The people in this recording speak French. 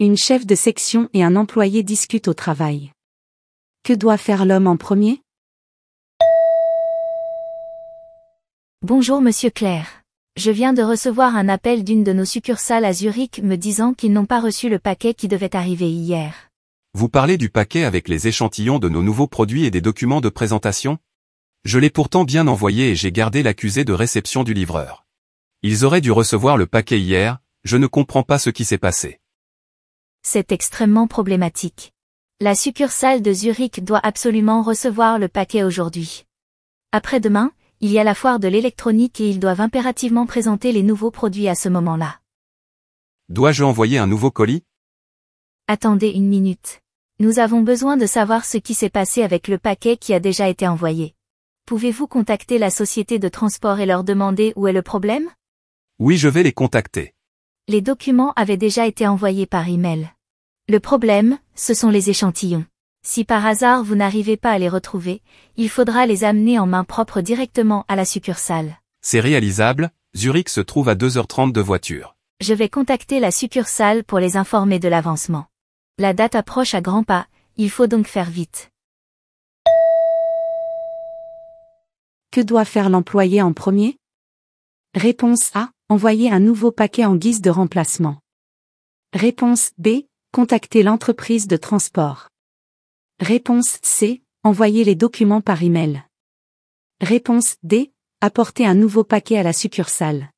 Une chef de section et un employé discutent au travail. Que doit faire l'homme en premier? Bonjour Monsieur Claire. Je viens de recevoir un appel d'une de nos succursales à Zurich me disant qu'ils n'ont pas reçu le paquet qui devait arriver hier. Vous parlez du paquet avec les échantillons de nos nouveaux produits et des documents de présentation? Je l'ai pourtant bien envoyé et j'ai gardé l'accusé de réception du livreur. Ils auraient dû recevoir le paquet hier, je ne comprends pas ce qui s'est passé. C'est extrêmement problématique. La succursale de Zurich doit absolument recevoir le paquet aujourd'hui. Après-demain, il y a la foire de l'électronique et ils doivent impérativement présenter les nouveaux produits à ce moment-là. Dois-je envoyer un nouveau colis? Attendez une minute. Nous avons besoin de savoir ce qui s'est passé avec le paquet qui a déjà été envoyé. Pouvez-vous contacter la société de transport et leur demander où est le problème? Oui, je vais les contacter. Les documents avaient déjà été envoyés par email. Le problème, ce sont les échantillons. Si par hasard vous n'arrivez pas à les retrouver, il faudra les amener en main propre directement à la succursale. C'est réalisable, Zurich se trouve à 2h30 de voiture. Je vais contacter la succursale pour les informer de l'avancement. La date approche à grands pas, il faut donc faire vite. Que doit faire l'employé en premier? Réponse A. Envoyer un nouveau paquet en guise de remplacement. Réponse B. Contacter l'entreprise de transport. Réponse C. Envoyer les documents par email. Réponse D. Apporter un nouveau paquet à la succursale.